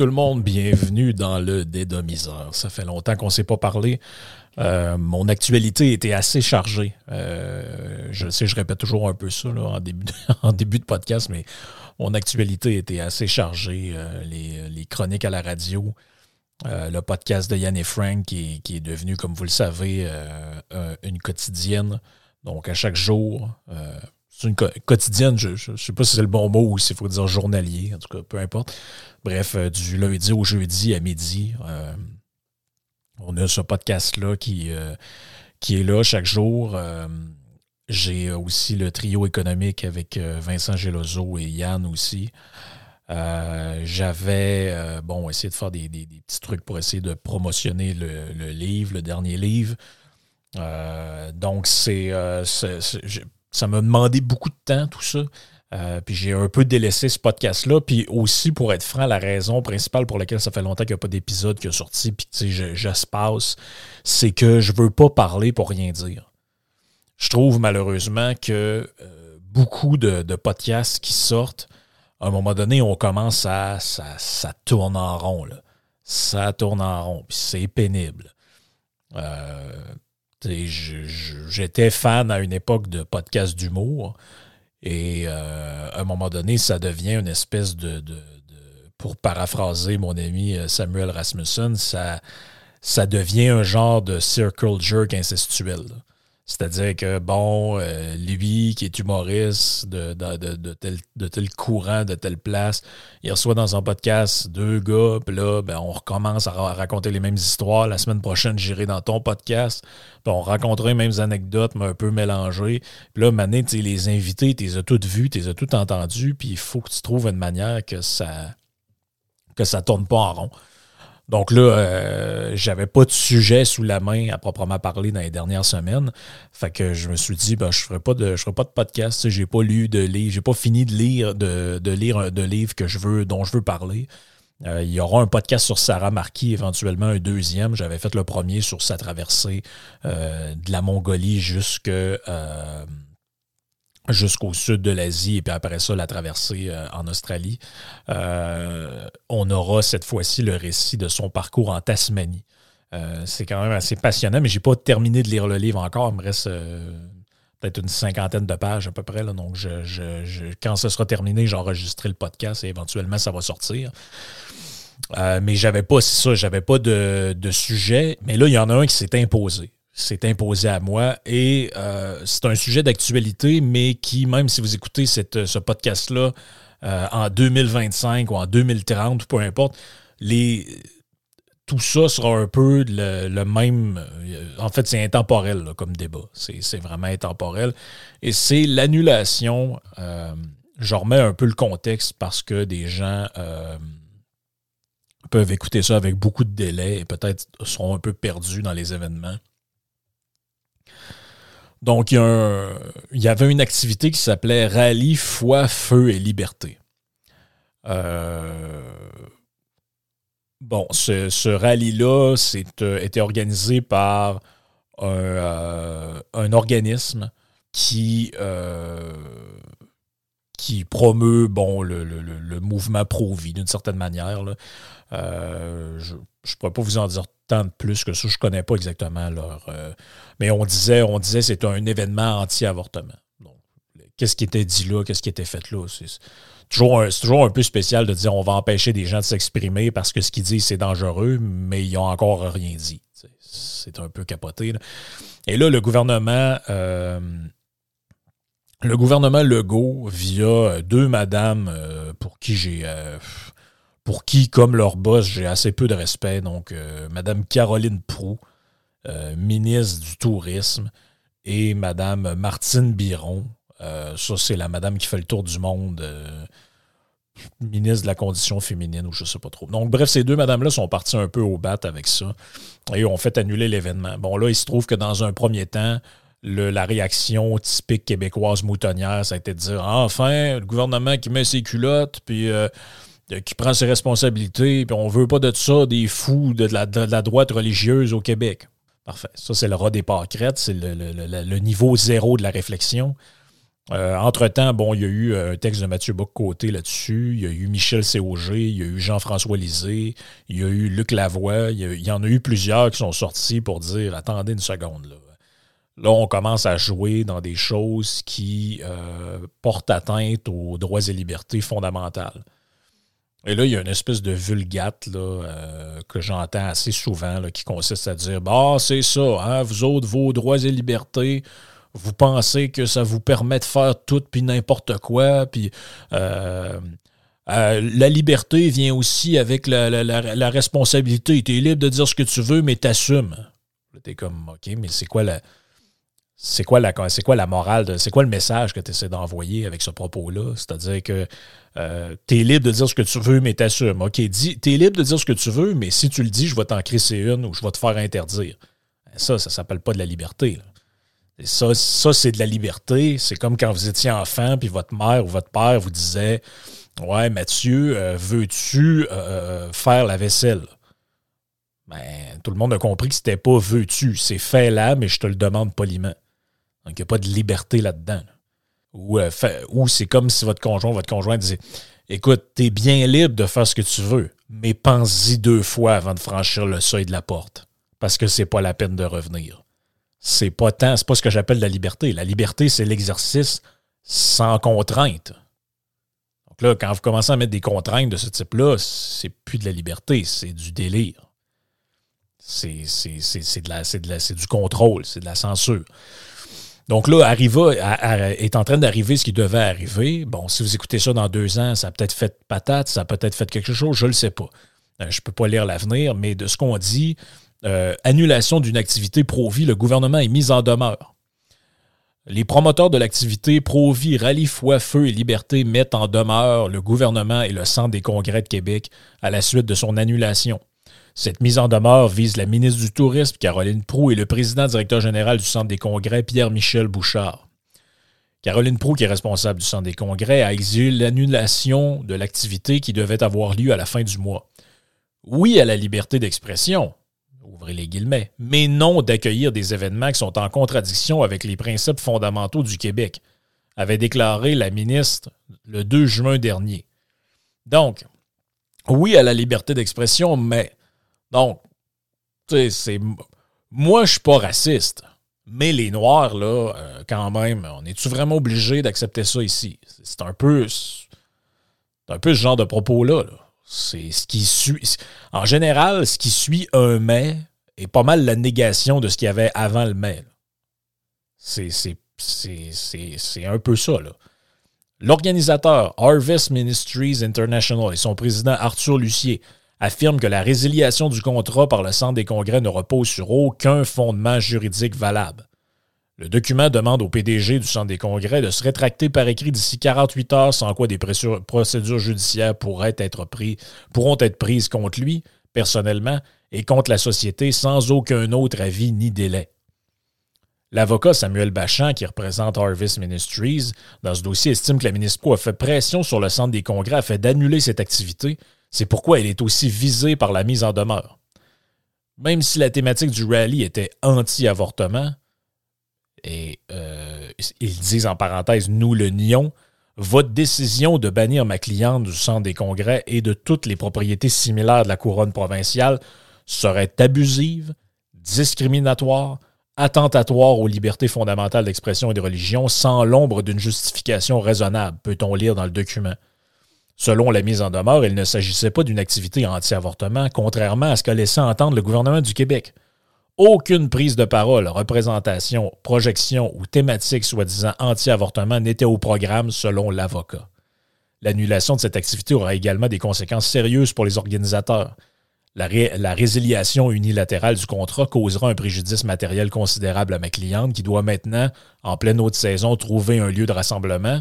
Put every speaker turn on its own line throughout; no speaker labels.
Tout le monde, bienvenue dans le Dédomiseur. Ça fait longtemps qu'on ne s'est pas parlé. Euh, mon actualité était assez chargée. Euh, je sais, je répète toujours un peu ça en, début de, podcast, mais mon actualité était assez chargée. Euh, les, chroniques à la radio, le podcast de Yann et Frank qui est, devenu, comme vous le savez, une quotidienne. Donc à chaque jour, c'est une quotidienne, je ne sais pas si c'est le bon mot ou s'il faut dire journalier, en tout cas, peu importe. Bref, euh, du lundi au jeudi à midi, euh, on a ce podcast-là qui, euh, qui est là chaque jour. J'ai aussi le trio économique avec Vincent Gelozo et Yann aussi. J'avais, bon, essayé de faire des, des- petits trucs pour essayer de promotionner le, le livre, le dernier livre. Donc, c'est, ça m'a demandé beaucoup de temps, tout ça. Euh, puis j'ai un peu délaissé ce podcast-là. Puis aussi, pour être franc, la raison principale pour laquelle ça fait longtemps qu'il n'y a pas d'épisode qui est sorti, puis tu sais, je- j'espace, c'est que je veux pas parler pour rien dire. Je trouve malheureusement que euh, beaucoup de, de podcasts qui sortent, à un moment donné, on commence à. Ça, ça tourne en rond, là. Ça tourne en rond, puis c'est pénible. Euh, J'étais fan à une époque de podcasts d'humour. Et euh, à un moment donné, ça devient une espèce de, pour paraphraser mon ami euh, Samuel Rasmussen, ça, devient un genre de circle jerk incestuel. C'est-à-dire que, bon, euh, lui qui est humoriste de, tel, courant, de telle place, il reçoit dans son podcast deux gars, puis là, ben, on recommence à ra- raconter les mêmes histoires. La semaine prochaine, j'irai dans ton podcast, puis on racontera les mêmes anecdotes, mais un peu mélangées. Puis là, Mané, tu les invités, tu les as toutes vus, tu les as toutes entendus, puis il faut que tu trouves une manière que ça que ça tourne pas en rond. Donc là, euh, j'avais pas de sujet sous la main à proprement parler dans les dernières semaines. Fait que je me suis dit, ben, je ferai pas de, je ferai pas de podcast. J'ai pas lu de livre, j'ai pas fini de lire de, de lire de livres que je veux, dont je veux parler. Euh, il y aura un podcast sur Sarah Marquis, éventuellement un deuxième. J'avais fait le premier sur sa traversée euh, de la Mongolie jusque, euh, jusqu'au sud de l'Asie et puis après ça, la traversée euh, en Australie. Euh, on aura cette fois-ci le récit de son parcours en Tasmanie. Euh, c'est quand même assez passionnant, mais j'ai pas terminé de lire le livre encore. Il me reste peut-être une cinquantaine de pages à peu près. là. donc, je, quand ce sera terminé, j'enregistrerai le podcast et éventuellement, ça va sortir. Mais j'avais pas, ça, j'avais pas de sujet. Mais là, il y en a un qui s'est imposé. S'est imposé à moi. Et euh, c'est un sujet d'actualité, mais qui, même si vous écoutez ce podcast-là euh, en 2025 ou en 2030, peu importe, les, tout ça sera un peu le, même. euh, En fait, c'est intemporel comme débat. C'est c'est vraiment intemporel. Et c'est l'annulation. euh, je remets un peu le contexte parce que des gens peuvent écouter ça avec beaucoup de délai et peut-être seront un peu perdus dans les événements. Donc, il y, avait une activité qui s'appelait Rallye Foi, Feu et Liberté. Euh, bon, ce, rallye-là euh, était organisé par un, euh, organisme qui, qui promeut le, mouvement pro-vie d'une certaine manière. Je ne pourrais pas vous en dire de plus que ça. Je ne connais pas exactement leur. Euh, mais on disait, on disait c'est un événement anti-avortement. Qu'est-ce qui était dit là? Qu'est-ce qui était fait là? C'est toujours, un, toujours un peu spécial de dire on va empêcher des gens de s'exprimer parce que ce qu'ils disent, c'est dangereux, mais ils n'ont encore rien dit. C'est un peu capoté. Et là, le gouvernement. Euh, le gouvernement Legault, via deux madames euh, pour qui j'ai. Pour qui, comme leur boss, j'ai assez peu de respect. Donc, Madame Caroline Prou, ministre du Tourisme, et Madame Martine Biron, euh, ça, c'est la madame qui fait le tour du monde, euh, ministre de la condition féminine ou je sais pas trop. Donc, bref, ces deux madames-là sont parties un peu au bat avec ça et ont fait annuler l'événement. Bon, là, il se trouve que dans un premier temps, la réaction typique québécoise moutonnière, ça a été de dire enfin, le gouvernement qui met ses culottes, puis euh, qui prend ses responsabilités, puis on veut pas de ça des fous de la, droite religieuse au Québec. Parfait. Ça, c'est le rat des pâquerettes, c'est le, niveau zéro de la réflexion. Euh, entre-temps, bon, il y a eu un texte de Mathieu Bock-Côté là-dessus, il y a eu Michel Cauger, il y a eu Jean-François Lisée, il y a eu Luc Lavoie, il y, en a eu plusieurs qui sont sortis pour dire attendez une seconde. Là, là on commence à jouer dans des choses qui euh, portent atteinte aux droits et libertés fondamentales. Et là, il y a une espèce de vulgate euh, que j'entends assez souvent qui consiste à dire Bah, c'est ça, hein, vous autres, vos droits et libertés, vous pensez que ça vous permet de faire tout puis n'importe quoi, puis euh, euh, la liberté vient aussi avec la, responsabilité. Tu es libre de dire ce que tu veux, mais t'assumes. Tu es comme, OK, mais c'est quoi la. C'est quoi, la, quoi la morale, c'est quoi le message que tu essaies d'envoyer avec ce propos-là? C'est-à-dire que euh, tu es libre de dire ce que tu veux, mais t'assumes. OK, tu es libre de dire ce que tu veux, mais si tu le dis, je vais t'en crisser une ou je vais te faire interdire. Ça, ça s'appelle pas de la liberté. Ça, ça c'est de la liberté. C'est comme quand vous étiez enfant, puis votre mère ou votre père vous disait Ouais, Mathieu, euh, veux-tu euh, euh, faire la vaisselle? Ben, tout le monde a compris que c'était pas veux-tu, c'est fait là, mais je te le demande poliment. Donc, il n'y a pas de liberté là-dedans. Ou, ou c'est comme si votre conjoint, votre conjoint disait Écoute, tu es bien libre de faire ce que tu veux, mais pense-y deux fois avant de franchir le seuil de la porte, parce que c'est pas la peine de revenir c'est pas tant, c'est pas ce que j'appelle la liberté. La liberté, c'est l'exercice sans contrainte. Donc là, quand vous commencez à mettre des contraintes de ce type-là, c'est plus de la liberté, c'est du délire. C'est du contrôle, c'est de la censure. Donc là, Arriva est en train d'arriver ce qui devait arriver. Bon, si vous écoutez ça dans deux ans, ça a peut-être fait patate, ça a peut-être fait quelque chose, je ne le sais pas. Euh, je ne peux pas lire l'avenir, mais de ce qu'on dit, euh, annulation d'une activité pro-vie, le gouvernement est mis en demeure. Les promoteurs de l'activité pro-vie Rallye Foi, Feu et Liberté mettent en demeure le gouvernement et le Centre des congrès de Québec à la suite de son annulation. Cette mise en demeure vise la ministre du Tourisme, Caroline Proux, et le président directeur général du Centre des congrès, Pierre-Michel Bouchard. Caroline Proux, qui est responsable du Centre des congrès, a exigé l'annulation de l'activité qui devait avoir lieu à la fin du mois. Oui à la liberté d'expression, ouvrez les guillemets, mais non d'accueillir des événements qui sont en contradiction avec les principes fondamentaux du Québec, avait déclaré la ministre le 2 juin dernier. Donc, oui à la liberté d'expression, mais donc, tu sais, c'est. Moi, je suis pas raciste. Mais les Noirs, là, euh, quand même, on est-tu vraiment obligé d'accepter ça ici? C'est un peu. C'est un peu ce genre de propos-là. Là. C'est ce qui suit. En général, ce qui suit un mais est pas mal la négation de ce qu'il y avait avant le mais. C'est un peu ça. L'organisateur Harvest Ministries International et son président Arthur Lucier affirment que la résiliation du contrat par le Centre des congrès ne repose sur aucun fondement juridique valable. Le document demande au PDG du Centre des congrès de se rétracter par écrit d'ici 48 heures, sans quoi des procédures judiciaires pourront être prises contre lui, personnellement, et contre la société sans aucun autre avis ni délai. L'avocat Samuel Bachand, qui représente Harvest Ministries, dans ce dossier estime que la ministre a fait pression sur le Centre des congrès afin d'annuler cette activité. C'est pourquoi elle est aussi visée par la mise en demeure. Même si la thématique du rallye était anti-avortement, et euh, ils disent en parenthèse, nous le nions, Votre décision de bannir ma cliente du centre des congrès et de toutes les propriétés similaires de la couronne provinciale serait abusive, discriminatoire, attentatoire aux libertés fondamentales d'expression et de religion sans l'ombre d'une justification raisonnable, peut-on lire dans le document. Selon la mise en demeure, il ne s'agissait pas d'une activité anti-avortement, contrairement à ce qu'a laissé entendre le gouvernement du Québec. Aucune prise de parole, représentation, projection ou thématique soi-disant anti-avortement n'était au programme selon l'avocat. L'annulation de cette activité aura également des conséquences sérieuses pour les organisateurs. La, résiliation unilatérale du contrat causera un préjudice matériel considérable à ma cliente qui doit maintenant, en pleine haute saison, trouver un lieu de rassemblement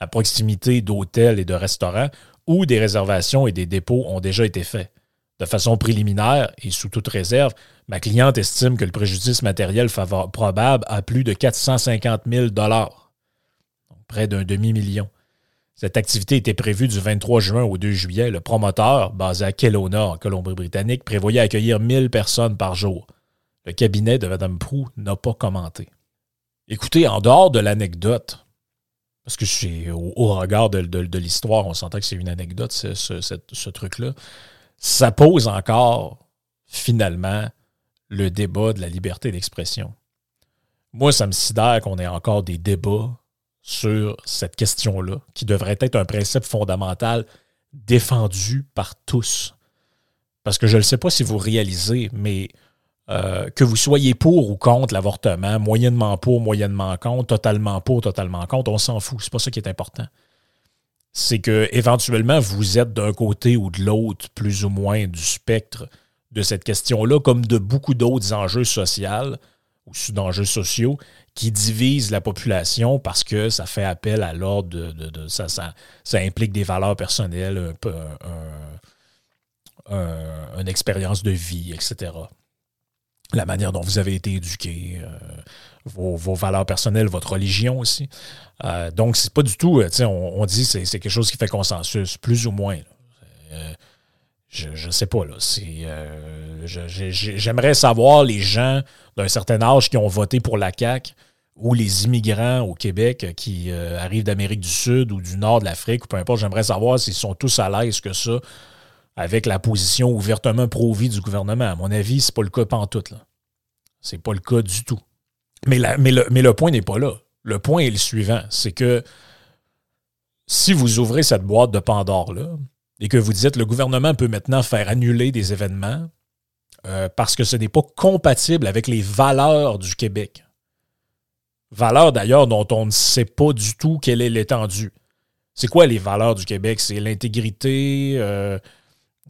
à proximité d'hôtels et de restaurants où des réservations et des dépôts ont déjà été faits. De façon préliminaire et sous toute réserve, ma cliente estime que le préjudice matériel probable a plus de 450 000 près d'un demi-million. Cette activité était prévue du 23 juin au 2 juillet. Le promoteur, basé à Kelowna, en Colombie-Britannique, prévoyait accueillir 1000 personnes par jour. Le cabinet de Mme Prou n'a pas commenté. Écoutez, en dehors de l'anecdote, parce que c'est au, regard de, l'histoire, on s'entend que c'est une anecdote, ce truc-là ça pose encore, finalement, le débat de la liberté d'expression. Moi, ça me sidère qu'on ait encore des débats sur cette question-là, qui devrait être un principe fondamental défendu par tous. Parce que je ne sais pas si vous réalisez, mais euh, que vous soyez pour ou contre l'avortement, moyennement pour, moyennement contre, totalement pour, totalement contre, on s'en fout. C'est pas ça qui est important c'est que éventuellement vous êtes d'un côté ou de l'autre, plus ou moins du spectre de cette question-là, comme de beaucoup d'autres enjeux sociaux ou d'enjeux sociaux qui divisent la population parce que ça fait appel à l'ordre de, ça, implique des valeurs personnelles, une expérience de vie, etc. La manière dont vous avez été éduqué, euh, vos, valeurs personnelles, votre religion aussi. Euh, donc, c'est pas du tout, euh, on, on dit c'est c'est quelque chose qui fait consensus, plus ou moins. Je ne sais pas, là. J'aimerais savoir les gens d'un certain âge qui ont voté pour la CAQ ou les immigrants au Québec qui arrivent d'Amérique du Sud ou du Nord de l'Afrique, ou peu importe, j'aimerais savoir s'ils sont tous à l'aise que ça avec la position ouvertement pro-vie du gouvernement. À mon avis, c'est pas le cas pantoute. Là. C'est pas le cas du tout. Mais, mais, le, mais le point n'est pas là. Le point est le suivant, c'est que si vous ouvrez cette boîte de Pandore-là et que vous dites le gouvernement peut maintenant faire annuler des événements euh, parce que ce n'est pas compatible avec les valeurs du Québec, valeurs d'ailleurs dont on ne sait pas du tout quelle est l'étendue. C'est quoi les valeurs du Québec? C'est l'intégrité, euh,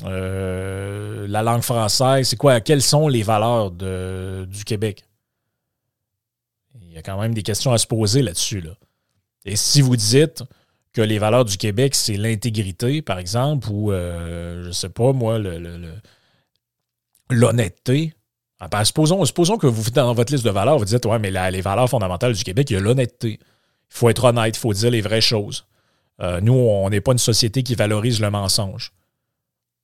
euh, la langue française, c'est quoi? Quelles sont les valeurs du Québec? Il y a quand même des questions à se poser là-dessus. Là. Et si vous dites que les valeurs du Québec, c'est l'intégrité, par exemple, ou, euh, je sais pas, moi, l'honnêteté. Ah, ben, supposons, que vous, dans votre liste de valeurs, vous dites, ouais, mais les valeurs fondamentales du Québec, il y a l'honnêteté. Il faut être honnête, il faut dire les vraies choses. Euh, nous, on n'est pas une société qui valorise le mensonge.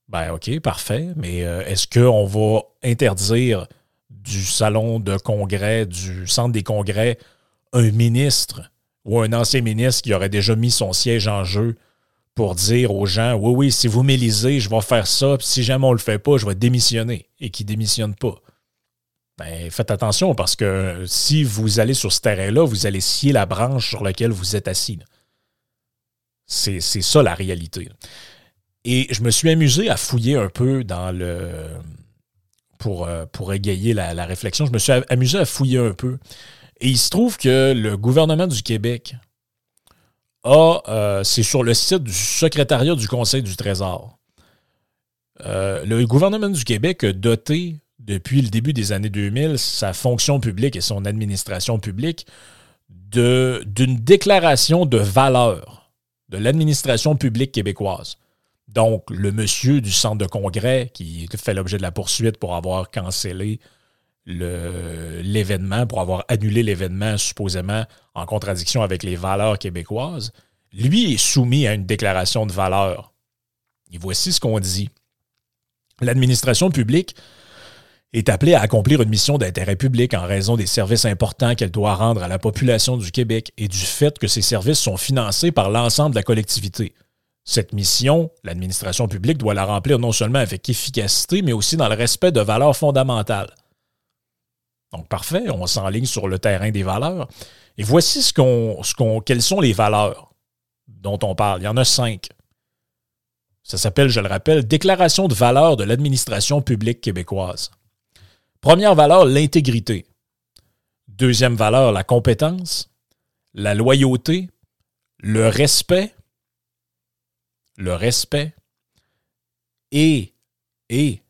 Ben, OK, parfait, mais euh, est-ce qu'on va interdire du salon de congrès, du centre des congrès, un ministre ou un ancien ministre qui aurait déjà mis son siège en jeu pour dire aux gens Oui, oui, si vous m'élisez, je vais faire ça, puis si jamais on ne le fait pas, je vais démissionner et qui ne démissionne pas? Ben, faites attention parce que si vous allez sur ce terrain-là, vous allez scier la branche sur laquelle vous êtes assis. C'est ça la réalité. Et je me suis amusé à fouiller un peu dans le, pour, euh, pour égayer la, réflexion, je me suis amusé à fouiller un peu. Et il se trouve que le gouvernement du Québec a, euh, c'est sur le site du secrétariat du Conseil du Trésor. Euh, le gouvernement du Québec a doté, depuis le début des années 2000, sa fonction publique et son administration publique d'une déclaration de valeur de l'administration publique québécoise. Donc, le monsieur du centre de congrès qui fait l'objet de la poursuite pour avoir cancellé l'événement, pour avoir annulé l'événement supposément en contradiction avec les valeurs québécoises, lui est soumis à une déclaration de valeur. Et voici ce qu'on dit. L'administration publique est appelée à accomplir une mission d'intérêt public en raison des services importants qu'elle doit rendre à la population du Québec et du fait que ces services sont financés par l'ensemble de la collectivité. Cette mission, l'administration publique doit la remplir non seulement avec efficacité, mais aussi dans le respect de valeurs fondamentales. Donc, parfait, on s'enligne sur le terrain des valeurs. Et voici ce qu'on, ce quelles sont les valeurs dont on parle. Il y en a cinq. Ça s'appelle, je le rappelle, Déclaration de valeur de l'administration publique québécoise. Première valeur, l'intégrité. Deuxième valeur, la compétence, la loyauté, le respect, le respect et, et,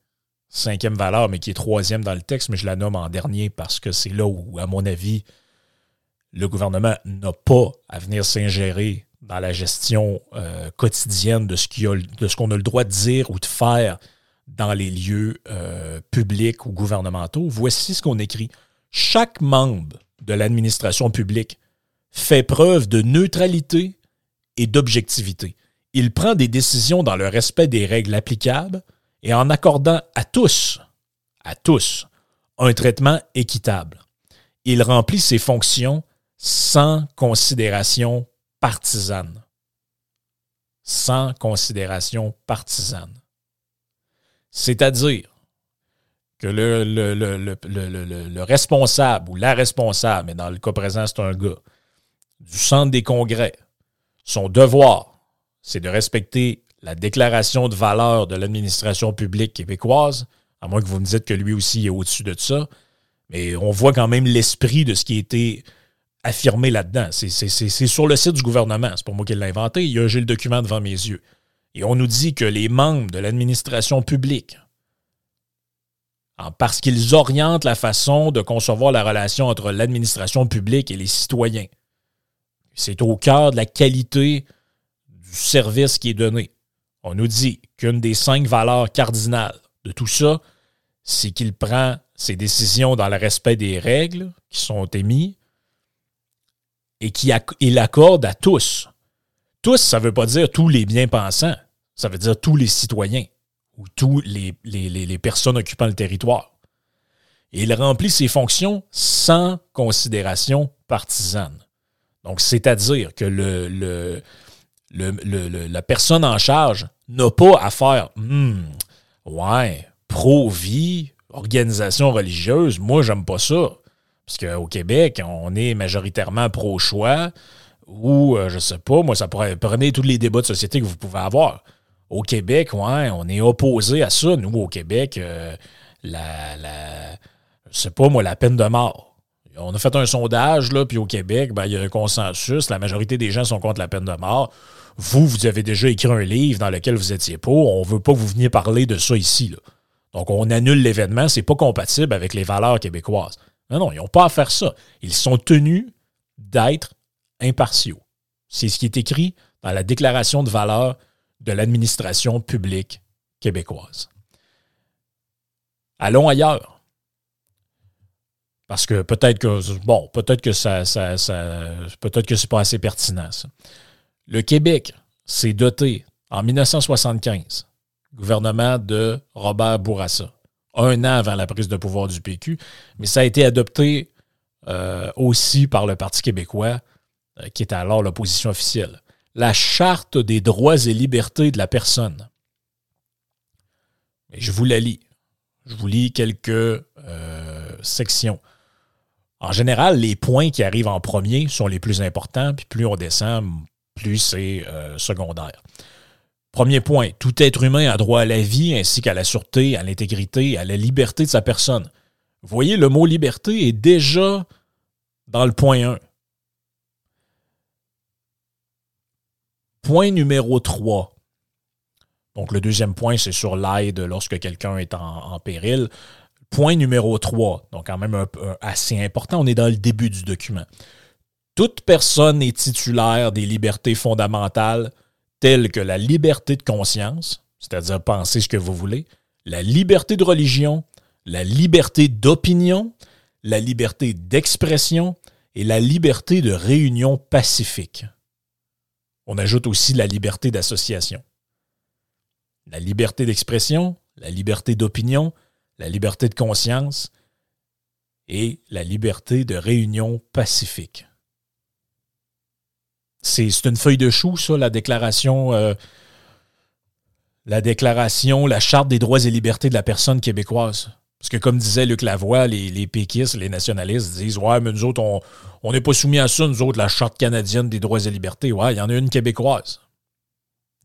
cinquième valeur, mais qui est troisième dans le texte, mais je la nomme en dernier parce que c'est là où, à mon avis, le gouvernement n'a pas à venir s'ingérer dans la gestion euh, quotidienne de ce qu'on a, le droit de dire ou de faire dans les lieux euh, publics ou gouvernementaux, voici ce qu'on écrit. Chaque membre de l'administration publique fait preuve de neutralité et d'objectivité. Il prend des décisions dans le respect des règles applicables et en accordant à tous, à tous, un traitement équitable. Il remplit ses fonctions sans considération partisane. Sans considération partisane. C'est-à-dire que le, le, responsable ou la responsable, mais dans le cas présent, c'est un gars, du centre des congrès, son devoir, c'est de respecter la déclaration de valeur de l'administration publique québécoise, à moins que vous me dites que lui aussi est au-dessus de ça. Mais on voit quand même l'esprit de ce qui a été affirmé là-dedans. C'est sur le site du gouvernement. C'est pas moi qui l'ai inventé. J'ai le document devant mes yeux. Et on nous dit que les membres de l'administration publique, parce qu'ils orientent la façon de concevoir la relation entre l'administration publique et les citoyens, c'est au cœur de la qualité du service qui est donné. On nous dit qu'une des cinq valeurs cardinales de tout ça, c'est qu'il prend ses décisions dans le respect des règles qui sont émises, et qu'il accorde à tous. Tous, ça ne veut pas dire tous les bien-pensants, ça veut dire tous les citoyens ou tous les, les, personnes occupant le territoire. Il remplit ses fonctions sans considération partisane. Donc, c'est-à-dire que le, le, la personne en charge n'a pas à faire hmm, Ouais, pro-vie, organisation religieuse, moi, j'aime pas ça. Parce qu'au Québec, on est majoritairement pro-choix ou, euh, je sais pas, moi, ça pourrait prendre tous les débats de société que vous pouvez avoir. Au Québec, ouais, on est opposé à ça. Nous, au Québec, euh, la, la, je sais pas, moi, la peine de mort. On a fait un sondage, là, puis au Québec, ben, il y a un consensus. La majorité des gens sont contre la peine de mort. Vous, vous avez déjà écrit un livre dans lequel vous étiez pour. On veut pas que vous veniez parler de ça ici. Donc, on annule l'événement. C'est pas compatible avec les valeurs québécoises. Non, non, ils n'ont pas à faire ça. Ils sont tenus d'être impartiaux. C'est ce qui est écrit dans la déclaration de valeur de l'administration publique québécoise. Allons ailleurs. Parce que peut-être que bon, peut-être que ça, ça, peut-être que c'est pas assez pertinent. Le Québec s'est doté en 1975, gouvernement de Robert Bourassa, un an avant la prise de pouvoir du PQ, mais ça a été adopté euh, aussi par le Parti québécois, euh, qui était alors l'opposition officielle. La Charte des droits et libertés de la personne. je vous la lis. Je vous lis quelques euh, sections. En général, les points qui arrivent en premier sont les plus importants, puis plus on descend, plus c'est secondaire. Premier point, tout être humain a droit à la vie ainsi qu'à la sûreté, à l'intégrité, à la liberté de sa personne. Vous voyez, le mot liberté est déjà dans le point 1. Point numéro 3. Donc, le deuxième point, c'est sur l'aide lorsque quelqu'un est en, péril. Point numéro 3, donc quand même assez important, on est dans le début du document. Toute personne est titulaire des libertés fondamentales telles que la liberté de conscience, c'est-à-dire penser ce que vous voulez, la liberté de religion, la liberté d'opinion, la liberté d'expression et la liberté de réunion pacifique. On ajoute aussi la liberté d'association. La liberté d'expression, la liberté d'opinion, la liberté de conscience et la liberté de réunion pacifique. C'est une feuille de chou, ça, la déclaration, euh, la déclaration, la charte des droits et libertés de la personne québécoise. Parce que comme disait Luc Lavoie, les, les péquistes, les nationalistes disent Ouais, mais nous autres, on n'est pas soumis à ça, nous autres, la charte canadienne des droits et libertés. Ouais, il y en a une québécoise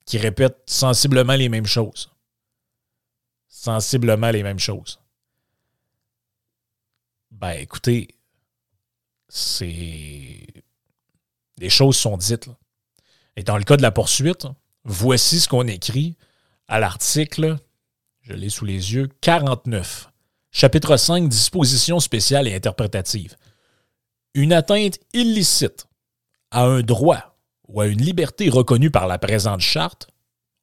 qui répète sensiblement les mêmes choses. Sensiblement les mêmes choses. Ben écoutez, c'est. Les choses sont dites. Et dans le cas de la poursuite, voici ce qu'on écrit à l'article, je l'ai sous les yeux, 49 Chapitre 5, dispositions spéciales et interprétatives. Une atteinte illicite à un droit ou à une liberté reconnue par la présente charte,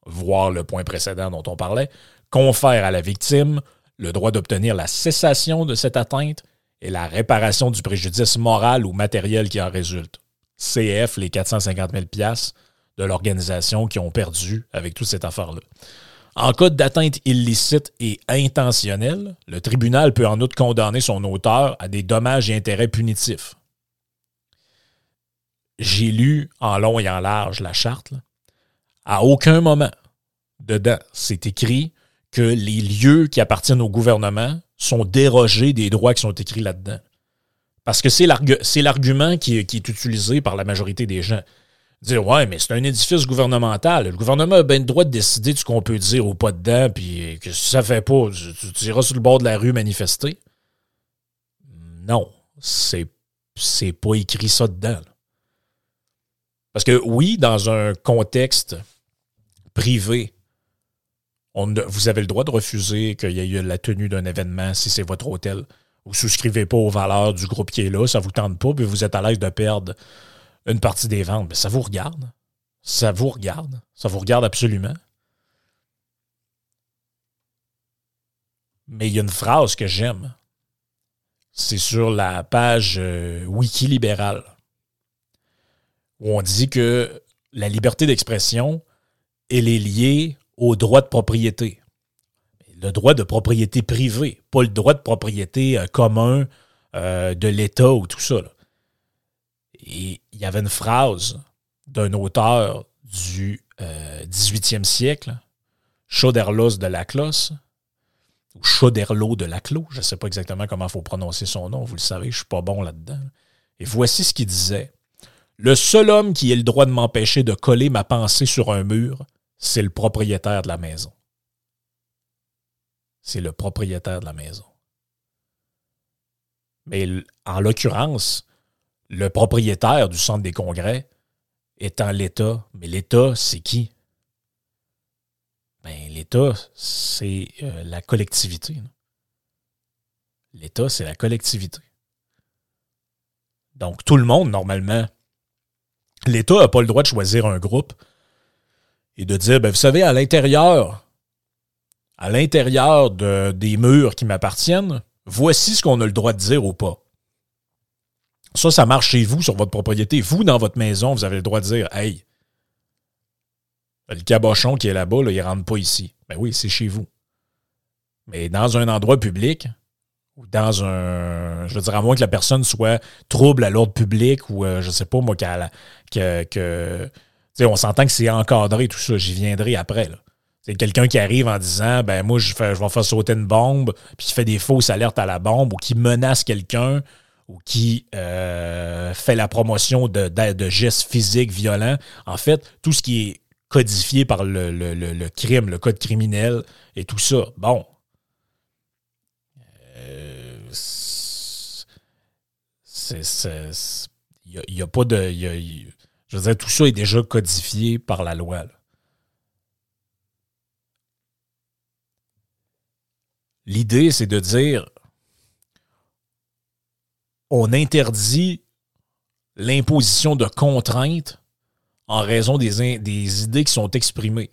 voire le point précédent dont on parlait, confère à la victime le droit d'obtenir la cessation de cette atteinte et la réparation du préjudice moral ou matériel qui en résulte. CF, les 450 000 de l'organisation qui ont perdu avec toute cette affaire-là. En cas d'atteinte illicite et intentionnelle, le tribunal peut en outre condamner son auteur à des dommages et intérêts punitifs. J'ai lu en long et en large la charte. À aucun moment dedans, c'est écrit que les lieux qui appartiennent au gouvernement sont dérogés des droits qui sont écrits là-dedans. Parce que c'est l'argument qui, est utilisé par la majorité des gens dire Ouais, mais c'est un édifice gouvernemental. Le gouvernement a bien le droit de décider de ce qu'on peut dire ou pas dedans, puis que si ça fait pas, tu, iras sur le bord de la rue manifester. Non, c'est, pas écrit ça dedans. Parce que oui, dans un contexte privé, vous avez le droit de refuser qu'il y ait eu la tenue d'un événement si c'est votre hôtel. Vous souscrivez pas aux valeurs du groupe qui est là, ça vous tente pas, puis vous êtes à l'aise de perdre une partie des ventes, mais ça vous regarde. Ça vous regarde. Ça vous regarde absolument. Mais il y a une phrase que j'aime. C'est sur la page euh, où on dit que la liberté d'expression, elle est liée au droit de propriété. Le droit de propriété privée, pas le droit de propriété euh, commun euh, de l'État ou tout ça. Et il y avait une phrase d'un auteur du 18e euh, siècle, Chauderlos de Laclos, ou Chauderlot de Laclos, je ne sais pas exactement comment il faut prononcer son nom, vous le savez, je ne suis pas bon là-dedans. Et voici ce qu'il disait. Le seul homme qui ait le droit de m'empêcher de coller ma pensée sur un mur, c'est le propriétaire de la maison. C'est le propriétaire de la maison. Mais en l'occurrence, le propriétaire du centre des congrès étant l'État. Mais l'État, c'est qui? Ben, L'État, c'est euh, la collectivité. L'État, c'est la collectivité. Donc, tout le monde, normalement, l'État n'a pas le droit de choisir un groupe et de dire, ben, vous savez, à l'intérieur, à l'intérieur de, des murs qui m'appartiennent, voici ce qu'on a le droit de dire ou pas. Ça, ça marche chez vous, sur votre propriété. Vous, dans votre maison, vous avez le droit de dire Hey, le cabochon qui est là-bas, il ne rentre pas ici. Ben oui, c'est chez vous. Mais dans un endroit public, ou dans un. Je veux dire, à moins que la personne soit trouble à l'ordre public ou, euh, je ne sais pas, moi, que. que on s'entend que c'est encadré, tout ça. J'y viendrai après. C'est quelqu'un qui arrive en disant ben moi, je, fais, je vais faire sauter une bombe, puis qui fait des fausses alertes à la bombe ou qui menace quelqu'un ou qui euh, fait la promotion de, gestes physiques violents. En fait, tout ce qui est codifié par le, le, crime, le code criminel et tout ça. Bon. Il n'y a, pas de. je veux dire, tout ça est déjà codifié par la loi. L'idée, c'est de dire on interdit l'imposition de contraintes en raison des, idées qui sont exprimées.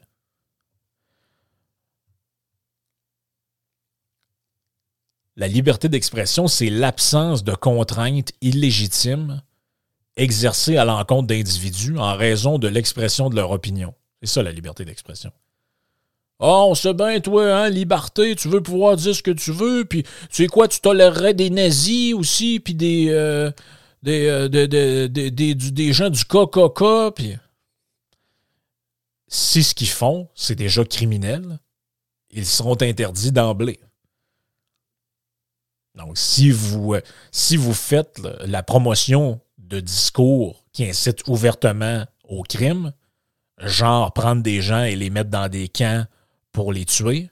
La liberté d'expression, c'est l'absence de contraintes illégitimes exercées à l'encontre d'individus en raison de l'expression de leur opinion. C'est ça la liberté d'expression. Oh, on sait bien, toi, hein, liberté, tu veux pouvoir dire ce que tu veux, puis tu sais quoi, tu tolérerais des nazis aussi, puis des, euh, des, des, des, des, gens du KKK, puis... Si ce qu'ils font, c'est déjà criminel, ils seront interdits d'emblée. Donc, si vous, si vous faites la promotion de discours qui incitent ouvertement au crime, genre prendre des gens et les mettre dans des camps pour les tuer,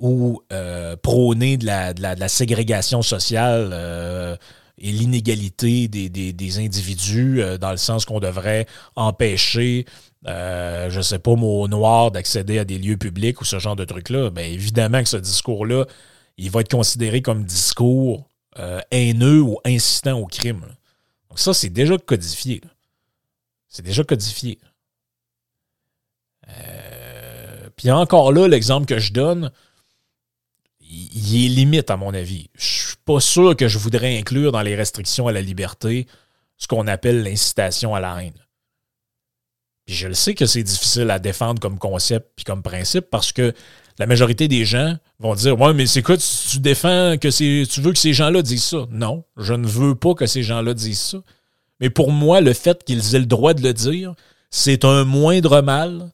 ou euh, prôner de la, ségrégation sociale euh, et l'inégalité des, individus, euh, dans le sens qu'on devrait empêcher, je ne sais pas, aux Noirs d'accéder à des lieux publics ou ce genre de trucs-là, bien évidemment que ce discours-là, il va être considéré comme discours haineux ou incitant au crime. Donc ça, c'est déjà codifié. C'est déjà codifié. Puis encore là, l'exemple que je donne, il est limite à mon avis. Je suis pas sûr que je voudrais inclure dans les restrictions à la liberté ce qu'on appelle l'incitation à la haine. Puis je le sais que c'est difficile à défendre comme concept puis comme principe parce que la majorité des gens vont dire Ouais, mais c'est quoi, tu, défends que tu veux que ces gens-là disent ça? Non, je ne veux pas que ces gens-là disent ça. Mais pour moi, le fait qu'ils aient le droit de le dire, c'est un moindre mal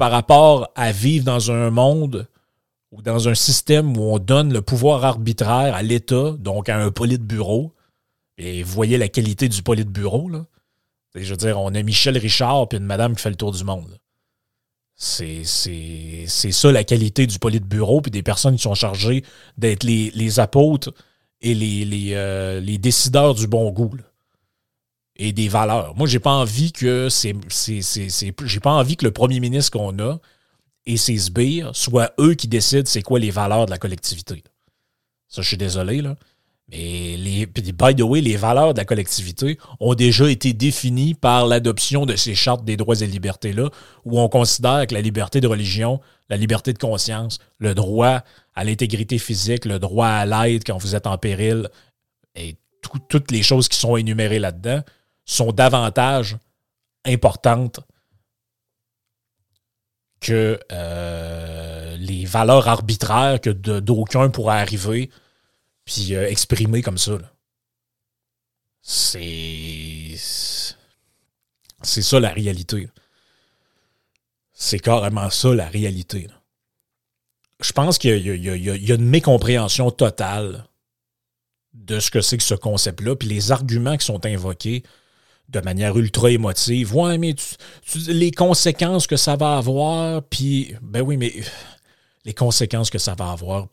par rapport à vivre dans un monde ou dans un système où on donne le pouvoir arbitraire à l'État, donc à un bureau. Et vous voyez la qualité du bureau, là. Je veux dire, on a Michel Richard puis une madame qui fait le tour du monde. C'est ça la qualité du bureau puis des personnes qui sont chargées d'être les, apôtres et les, les, euh, les, décideurs du bon goût et des valeurs. Moi, j'ai pas envie que c'est, j'ai pas envie que le premier ministre qu'on a et ses sbires soient eux qui décident c'est quoi les valeurs de la collectivité. Ça, je suis désolé, là. Mais les, by the way, les valeurs de la collectivité ont déjà été définies par l'adoption de ces chartes des droits et libertés-là, où on considère que la liberté de religion, la liberté de conscience, le droit à l'intégrité physique, le droit à l'aide quand vous êtes en péril, et toutes les choses qui sont énumérées là-dedans, sont davantage importantes que euh, les valeurs arbitraires que d'aucuns pourraient arriver puis euh, exprimer comme ça. C'est. C'est ça la réalité. C'est carrément ça la réalité. Je pense qu'il y, a une mécompréhension totale de ce que c'est que ce concept-là, puis les arguments qui sont invoqués de manière ultra émotive. Ouais, mais les conséquences que ça va avoir, puis ben oui, mais les conséquences que ça va avoir.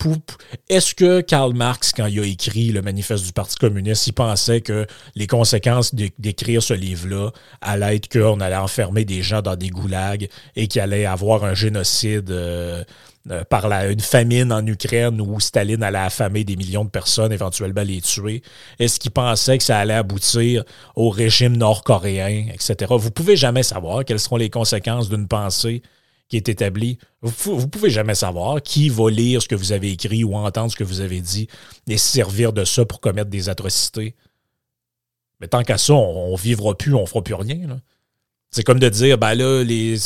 Est-ce que Karl Marx, quand il a écrit le manifeste du Parti communiste, il pensait que les conséquences d'écrire ce livre-là allaient être qu'on allait enfermer des gens dans des goulags et qu'il allait avoir un génocide euh, euh, par la, une famine en Ukraine où Staline allait affamer des millions de personnes, éventuellement les tuer? Est-ce qu'il pensait que ça allait aboutir au régime nord-coréen, etc.? Vous pouvez jamais savoir quelles seront les conséquences d'une pensée qui est établie. Vous ne pouvez jamais savoir qui va lire ce que vous avez écrit ou entendre ce que vous avez dit et servir de ça pour commettre des atrocités. Mais tant qu'à ça, on ne vivra plus, on ne fera plus rien. C'est comme de dire, ben là, les,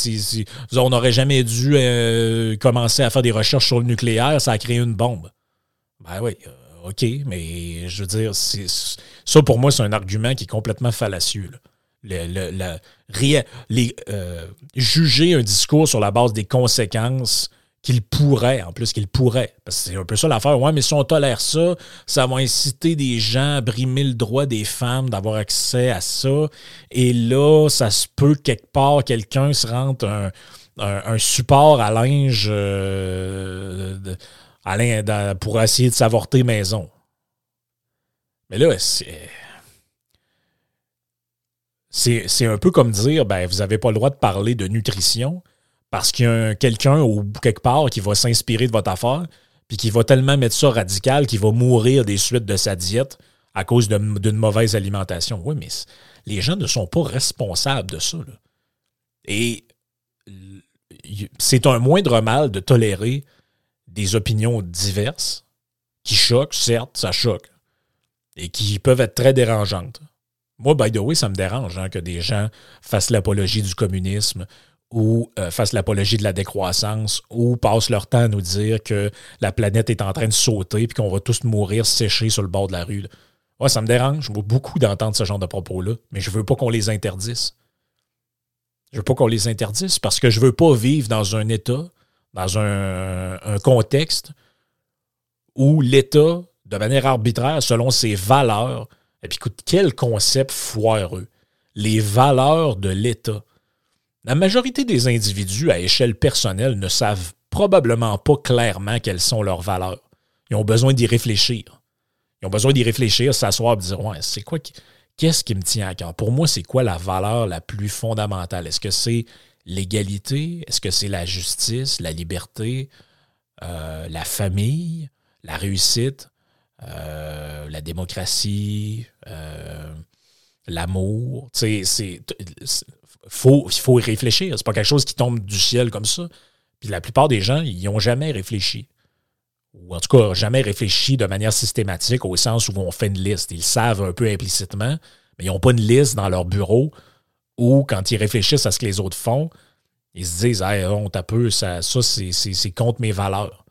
on n'aurait jamais dû euh, commencer à faire des recherches sur le nucléaire, ça a créé une bombe. Ben oui, euh, OK, mais je veux dire, ça pour moi, c'est un argument qui est complètement fallacieux. Le, les, euh, juger un discours sur la base des conséquences qu'il pourrait, en plus qu'il pourrait. Parce que c'est un peu ça l'affaire. Ouais, mais si on tolère ça, ça va inciter des gens à brimer le droit des femmes d'avoir accès à ça. Et là, ça se peut quelque part, quelqu'un se rentre un, support à linge euh, pour essayer de s'avorter maison. Mais là, c'est. C'est un peu comme dire, ben, vous n'avez pas le droit de parler de nutrition parce qu'il y a quelqu'un ou quelque part qui va s'inspirer de votre affaire, puis qui va tellement mettre ça radical qu'il va mourir des suites de sa diète à cause d'une mauvaise alimentation. Oui, mais les gens ne sont pas responsables de ça. Et c'est un moindre mal de tolérer des opinions diverses qui choquent, certes, ça choque, et qui peuvent être très dérangeantes. Moi, by the way, ça me dérange hein, que des gens fassent l'apologie du communisme ou euh, fassent l'apologie de la décroissance, ou passent leur temps à nous dire que la planète est en train de sauter puis qu'on va tous mourir séchés sur le bord de la rue. Ça me dérange beaucoup d'entendre ce genre de propos-là, mais je veux pas qu'on les interdise. Je veux pas qu'on les interdise parce que je veux pas vivre dans un État, dans un, un contexte où l'État, de manière arbitraire, selon ses valeurs, et puis écoute, quel concept foireux. Les valeurs de l'État. La majorité des individus à échelle personnelle ne savent probablement pas clairement quelles sont leurs valeurs. Ils ont besoin d'y réfléchir. Ils ont besoin d'y réfléchir, s'asseoir et dire Ouais, c'est quoi Qu'est-ce qui me tient à cœur? Pour moi, c'est quoi la valeur la plus fondamentale? Est-ce que c'est l'égalité? Est-ce que c'est la justice, la liberté, euh, la famille, la réussite, euh, la démocratie, euh, l'amour? Il faut, faut y réfléchir. C'est pas quelque chose qui tombe du ciel comme ça. Puis la plupart des gens, ils n'ont jamais réfléchi ou en tout cas jamais réfléchi de manière systématique au sens où on fait une liste. Ils savent un peu implicitement, mais ils n'ont pas une liste dans leur bureau où, quand ils réfléchissent à ce que les autres font, ils se disent Hey, on t'a peu, ça, ça c'est contre mes valeurs.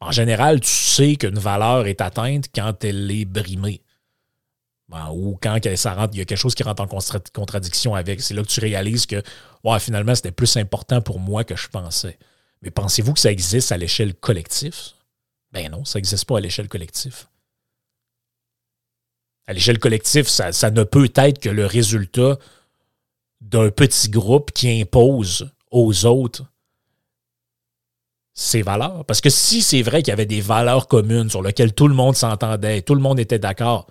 En général, tu sais qu'une valeur est atteinte quand elle est brimée. Ben, ou quand ça rentre, il y a quelque chose qui rentre en contradiction avec. C'est là que tu réalises que finalement, c'était plus important pour moi que je pensais. Mais pensez-vous que ça existe à l'échelle collective? Ben non, ça n'existe pas à l'échelle collective. À l'échelle collective, ça, ne peut être que le résultat d'un petit groupe qui impose aux autres ses valeurs. Parce que si c'est vrai qu'il y avait des valeurs communes sur lesquelles tout le monde s'entendait, tout le monde était d'accord,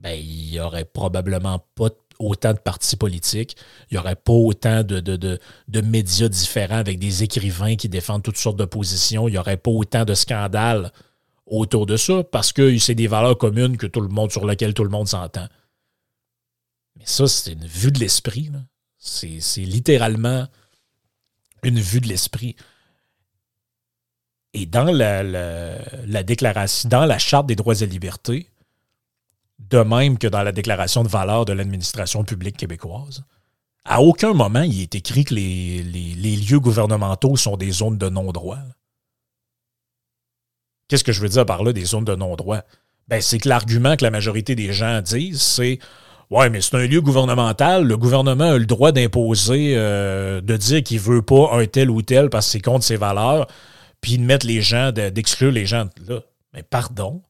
ben, il n'y aurait probablement pas autant de partis politiques, il n'y aurait pas autant de, médias différents avec des écrivains qui défendent toutes sortes de positions, il n'y aurait pas autant de scandales autour de ça parce que c'est des valeurs communes que tout le monde, sur lesquelles tout le monde s'entend. Mais ça, c'est une vue de l'esprit. C'est littéralement une vue de l'esprit. Et dans la, déclaration, dans la Charte des droits et libertés, de même que dans la déclaration de valeur de l'administration publique québécoise. À aucun moment, il est écrit que les, lieux gouvernementaux sont des zones de non-droit. Qu'est-ce que je veux dire par là, des zones de non-droit? Ben, c'est que l'argument que la majorité des gens disent, c'est Ouais, mais c'est un lieu gouvernemental. Le gouvernement a le droit d'imposer, euh, de dire qu'il ne veut pas un tel ou tel parce que c'est contre ses valeurs, puis de mettre les gens, d'exclure les gens là. Mais pardon.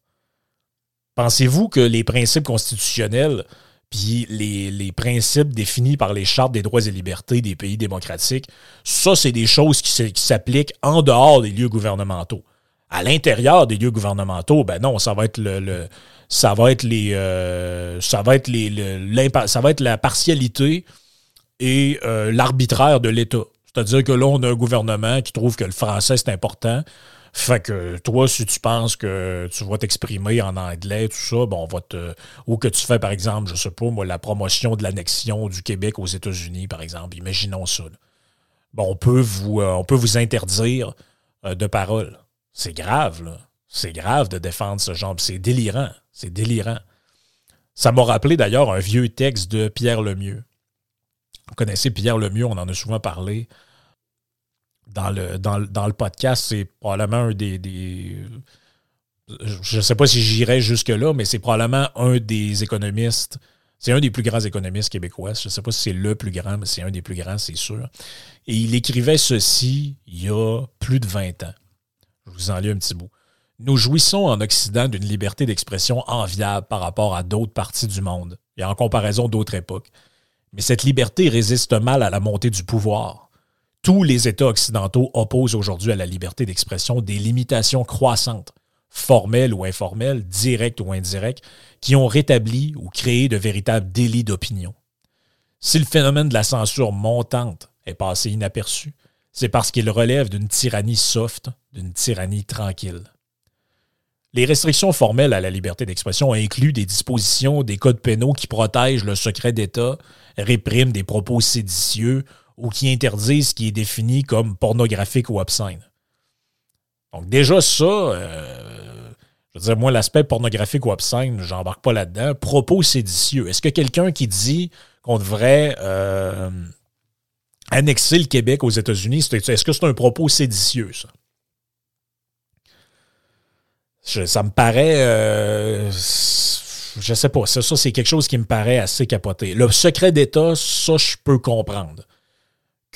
Pensez-vous que les principes constitutionnels puis les, principes définis par les chartes des droits et libertés des pays démocratiques, ça, c'est des choses qui s'appliquent en dehors des lieux gouvernementaux. À l'intérieur des lieux gouvernementaux, ben non, ça va être le, ça va être la partialité et euh, l'arbitraire de l'État. C'est-à-dire que là, on a un gouvernement qui trouve que le français c'est important, fait que toi, si tu penses que tu vas t'exprimer en anglais, tout ça, bon, on va te. Ou que tu fais, par exemple, je sais pas, moi, la promotion de l'annexion du Québec aux États-Unis, par exemple. Imaginons ça. Bon, on peut vous, euh, on peut vous interdire euh, de parole. C'est grave, là. C'est grave de défendre ce genre. C'est délirant. C'est délirant. Ça m'a rappelé d'ailleurs un vieux texte de Pierre Lemieux. Vous connaissez Pierre Lemieux, on en a souvent parlé dans le, podcast, c'est probablement un des, je ne sais pas si j'irais jusque-là, mais c'est probablement un des économistes, c'est un des plus grands économistes québécois. Je ne sais pas si c'est le plus grand, mais c'est un des plus grands, c'est sûr. Et il écrivait ceci il y a plus de 20 ans. Je vous en lis un petit bout. Nous jouissons en Occident d'une liberté d'expression enviable par rapport à d'autres parties du monde et en comparaison d'autres époques. Mais cette liberté résiste mal à la montée du pouvoir, tous les États occidentaux opposent aujourd'hui à la liberté d'expression des limitations croissantes, formelles ou informelles, directes ou indirectes, qui ont rétabli ou créé de véritables délits d'opinion. Si le phénomène de la censure montante est passé inaperçu, c'est parce qu'il relève d'une tyrannie soft, d'une tyrannie tranquille. Les restrictions formelles à la liberté d'expression incluent des dispositions des codes pénaux qui protègent le secret d'État, répriment des propos séditieux ou qui interdisent ce qui est défini comme pornographique ou obscène. Donc déjà ça, euh, je veux dire, moi, l'aspect pornographique ou obscène, j'embarque pas là-dedans. Propos séditieux. Est-ce que quelqu'un qui dit qu'on devrait euh, annexer le Québec aux États-Unis, est-ce que c'est un propos séditieux, ça? ça me paraît. Euh, je sais pas. Ça, ça c'est quelque chose qui me paraît assez capoté. Le secret d'État, ça, je peux comprendre.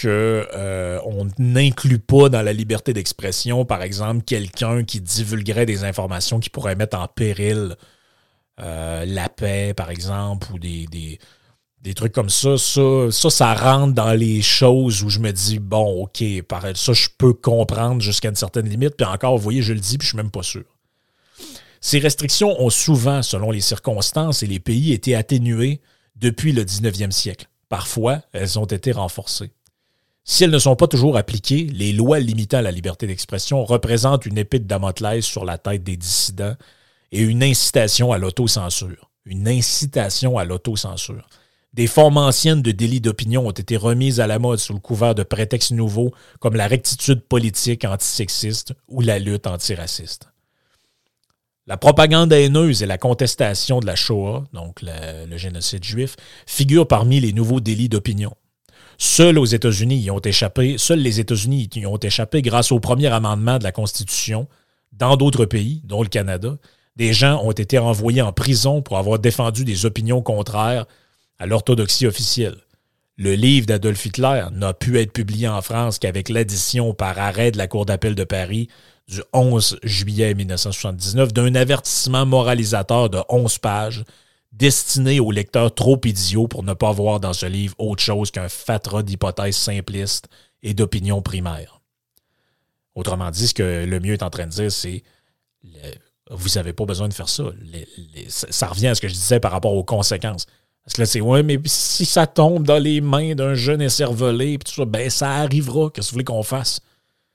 Que euh, n'inclut pas dans la liberté d'expression, par exemple, quelqu'un qui divulguerait des informations qui pourraient mettre en péril euh, la paix, par exemple, ou des, trucs comme ça. ça. Ça, rentre dans les choses où je me dis, bon, OK, ça, je peux comprendre jusqu'à une certaine limite. Puis encore, vous voyez, je le dis, puis je suis même pas sûr. Ces restrictions ont souvent, selon les circonstances et les pays, été atténuées depuis le 19e siècle. Parfois, elles ont été renforcées. Si elles ne sont pas toujours appliquées, les lois limitant la liberté d'expression représentent une épée de Damoclès sur la tête des dissidents et une incitation à l'autocensure. Une incitation à l'autocensure. Des formes anciennes de délits d'opinion ont été remises à la mode sous le couvert de prétextes nouveaux comme la rectitude politique antisexiste ou la lutte antiraciste. La propagande haineuse et la contestation de la Shoah, donc le, génocide juif, figurent parmi les nouveaux délits d'opinion. Seuls aux États-Unis ont échappé, seuls les États-Unis y ont échappé grâce au premier amendement de la Constitution. Dans d'autres pays, dont le Canada, des gens ont été renvoyés en prison pour avoir défendu des opinions contraires à l'orthodoxie officielle. Le livre d'Adolf Hitler n'a pu être publié en France qu'avec l'addition par arrêt de la Cour d'appel de Paris du 11 juillet 1979 d'un avertissement moralisateur de 11 pages destiné aux lecteurs trop idiots pour ne pas voir dans ce livre autre chose qu'un fatras d'hypothèses simplistes et d'opinions primaires. Autrement dit, ce que le mieux est en train de dire, c'est vous n'avez pas besoin de faire ça. ça revient à ce que je disais par rapport aux conséquences. Parce que là, c'est ouais, mais si ça tombe dans les mains d'un jeune écervelé, tout ça, ben ça arrivera. Qu'est-ce que vous voulez qu'on fasse?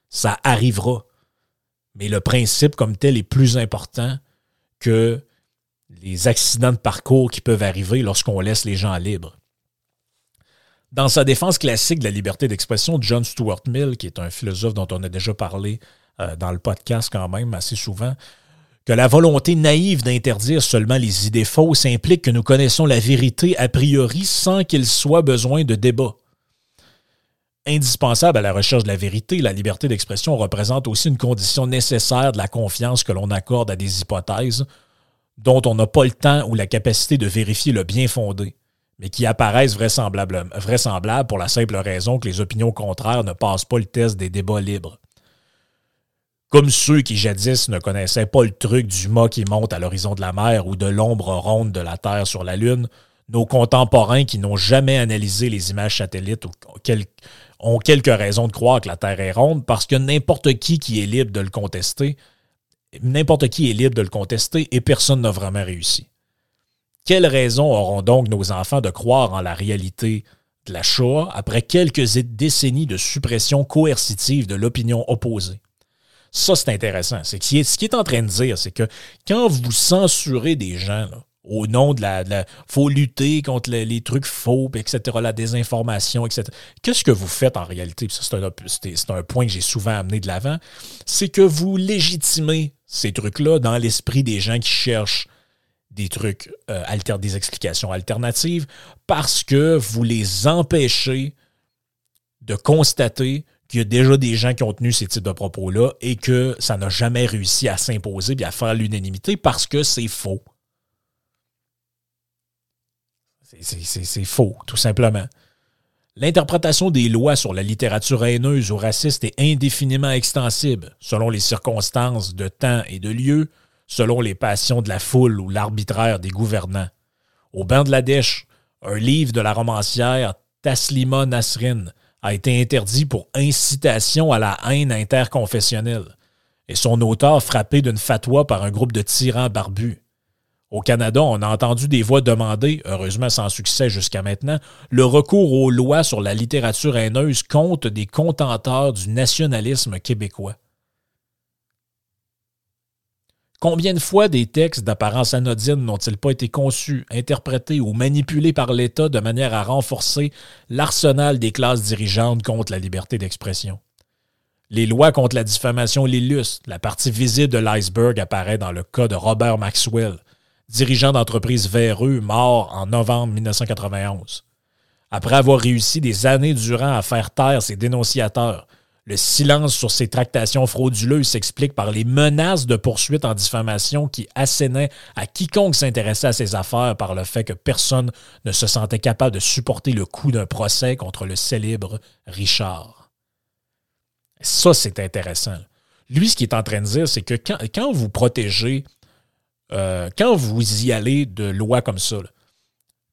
Ça arrivera. Mais le principe comme tel est plus important que les accidents de parcours qui peuvent arriver lorsqu'on laisse les gens libres. Dans sa défense classique de la liberté d'expression, John Stuart Mill, qui est un philosophe dont on a déjà parlé euh, dans le podcast quand même assez souvent, que la volonté naïve d'interdire seulement les idées fausses implique que nous connaissons la vérité a priori sans qu'il soit besoin de débat. Indispensable à la recherche de la vérité, la liberté d'expression représente aussi une condition nécessaire de la confiance que l'on accorde à des hypothèses dont on n'a pas le temps ou la capacité de vérifier le bien fondé, mais qui apparaissent vraisemblables, pour la simple raison que les opinions contraires ne passent pas le test des débats libres. Comme ceux qui jadis ne connaissaient pas le truc du mât qui monte à l'horizon de la mer ou de l'ombre ronde de la Terre sur la Lune, nos contemporains qui n'ont jamais analysé les images satellites ont quelques raisons de croire que la Terre est ronde parce que n'importe qui qui est libre de le contester, n'importe qui est libre de le contester et personne n'a vraiment réussi. Quelles raisons auront donc nos enfants de croire en la réalité de la Shoah après quelques décennies de suppression coercitive de l'opinion opposée? Ça, c'est intéressant. Ce qu'il est en train de dire, c'est que quand vous censurez des gens au nom de la, faut lutter contre les, trucs faux, etc., la désinformation, etc. Qu'est-ce que vous faites en réalité? c'est un, point que j'ai souvent amené de l'avant. C'est que vous légitimez ces trucs-là dans l'esprit des gens qui cherchent des trucs, euh, des explications alternatives, parce que vous les empêchez de constater qu'il y a déjà des gens qui ont tenu ces types de propos-là et que ça n'a jamais réussi à s'imposer et à faire l'unanimité parce que c'est faux. C'est faux, tout simplement. L'interprétation des lois sur la littérature haineuse ou raciste est indéfiniment extensible, selon les circonstances de temps et de lieu, selon les passions de la foule ou l'arbitraire des gouvernants. Au Bangladesh, un livre de la romancière Taslima Nasrin a été interdit pour incitation à la haine interconfessionnelle, et son auteur frappé d'une fatwa par un groupe de tyrans barbus. Au Canada, on a entendu des voix demander, heureusement sans succès jusqu'à maintenant, le recours aux lois sur la littérature haineuse contre des contenteurs du nationalisme québécois. Combien de fois des textes d'apparence anodine n'ont-ils pas été conçus, interprétés ou manipulés par l'État de manière à renforcer l'arsenal des classes dirigeantes contre la liberté d'expression? Les lois contre la diffamation l'illustrent. La partie visible de l'iceberg apparaît dans le cas de Robert Maxwell, dirigeant d'entreprise véreux, mort en novembre 1991. Après avoir réussi des années durant à faire taire ses dénonciateurs, le silence sur ces tractations frauduleuses s'explique par les menaces de poursuite en diffamation qui assénaient à quiconque s'intéressait à ces affaires par le fait que personne ne se sentait capable de supporter le coût d'un procès contre le célèbre Richard. Ça, c'est intéressant. Lui, ce qu'il est en train de dire, c'est que quand, vous protégez, euh, quand vous y allez de loi comme ça,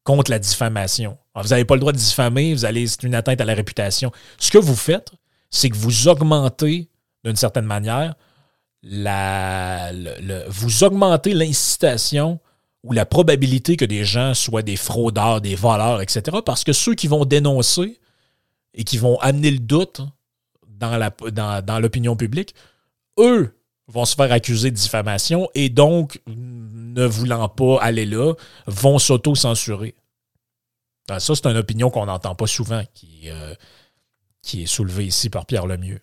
contre la diffamation, vous n'avez pas le droit de diffamer, vous allez, c'est une atteinte à la réputation. Ce que vous faites, c'est que vous augmentez, d'une certaine manière, la, vous augmentez l'incitation ou la probabilité que des gens soient des fraudeurs, des voleurs, etc. Parce que ceux qui vont dénoncer et qui vont amener le doute dans, l'opinion publique, eux vont se faire accuser de diffamation et donc, ne voulant pas aller là, vont s'auto-censurer. Ça, c'est une opinion qu'on n'entend pas souvent, qui, euh, qui est soulevé ici par Pierre Lemieux.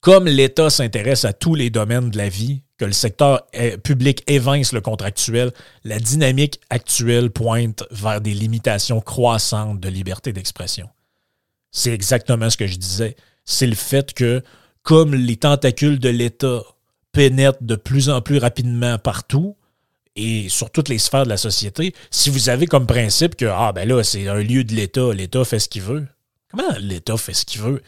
Comme l'État s'intéresse à tous les domaines de la vie, que le secteur public évince le contractuel, la dynamique actuelle pointe vers des limitations croissantes de liberté d'expression. C'est exactement ce que je disais. C'est le fait que, comme les tentacules de l'État pénètrent de plus en plus rapidement partout, et sur toutes les sphères de la société, si vous avez comme principe que, ah ben là, c'est un lieu de l'État, l'État fait ce qu'il veut, Comment l'État fait ce qu'il veut?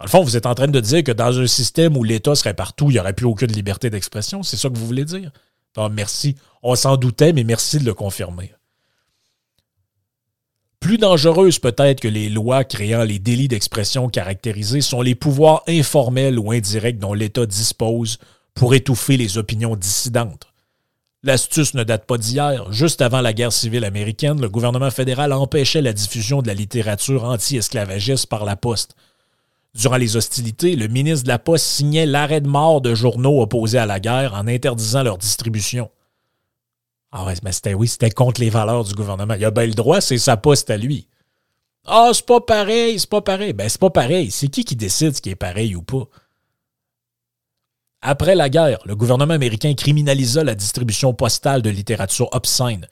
Dans le fond, vous êtes en train de dire que dans un système où l'État serait partout, il n'y aurait plus aucune liberté d'expression. C'est ça que vous voulez dire? merci. On s'en doutait, mais merci de le confirmer. Plus dangereuses peut-être que les lois créant les délits d'expression caractérisés sont les pouvoirs informels ou indirects dont l'État dispose pour étouffer les opinions dissidentes. L'astuce ne date pas d'hier. Juste avant la guerre civile américaine, le gouvernement fédéral empêchait la diffusion de la littérature anti-esclavagiste par la poste. Durant les hostilités, le ministre de la Poste signait l'arrêt de mort de journaux opposés à la guerre en interdisant leur distribution. Ah ouais, mais c'était oui, c'était contre les valeurs du gouvernement. Il a bien le droit, c'est sa poste à lui. Ah, c'est pas pareil, c'est pas pareil. Ben, c'est pas pareil. C'est qui qui décide ce qui est pareil ou pas? Après la guerre, le gouvernement américain criminalisa la distribution postale de littérature obscène,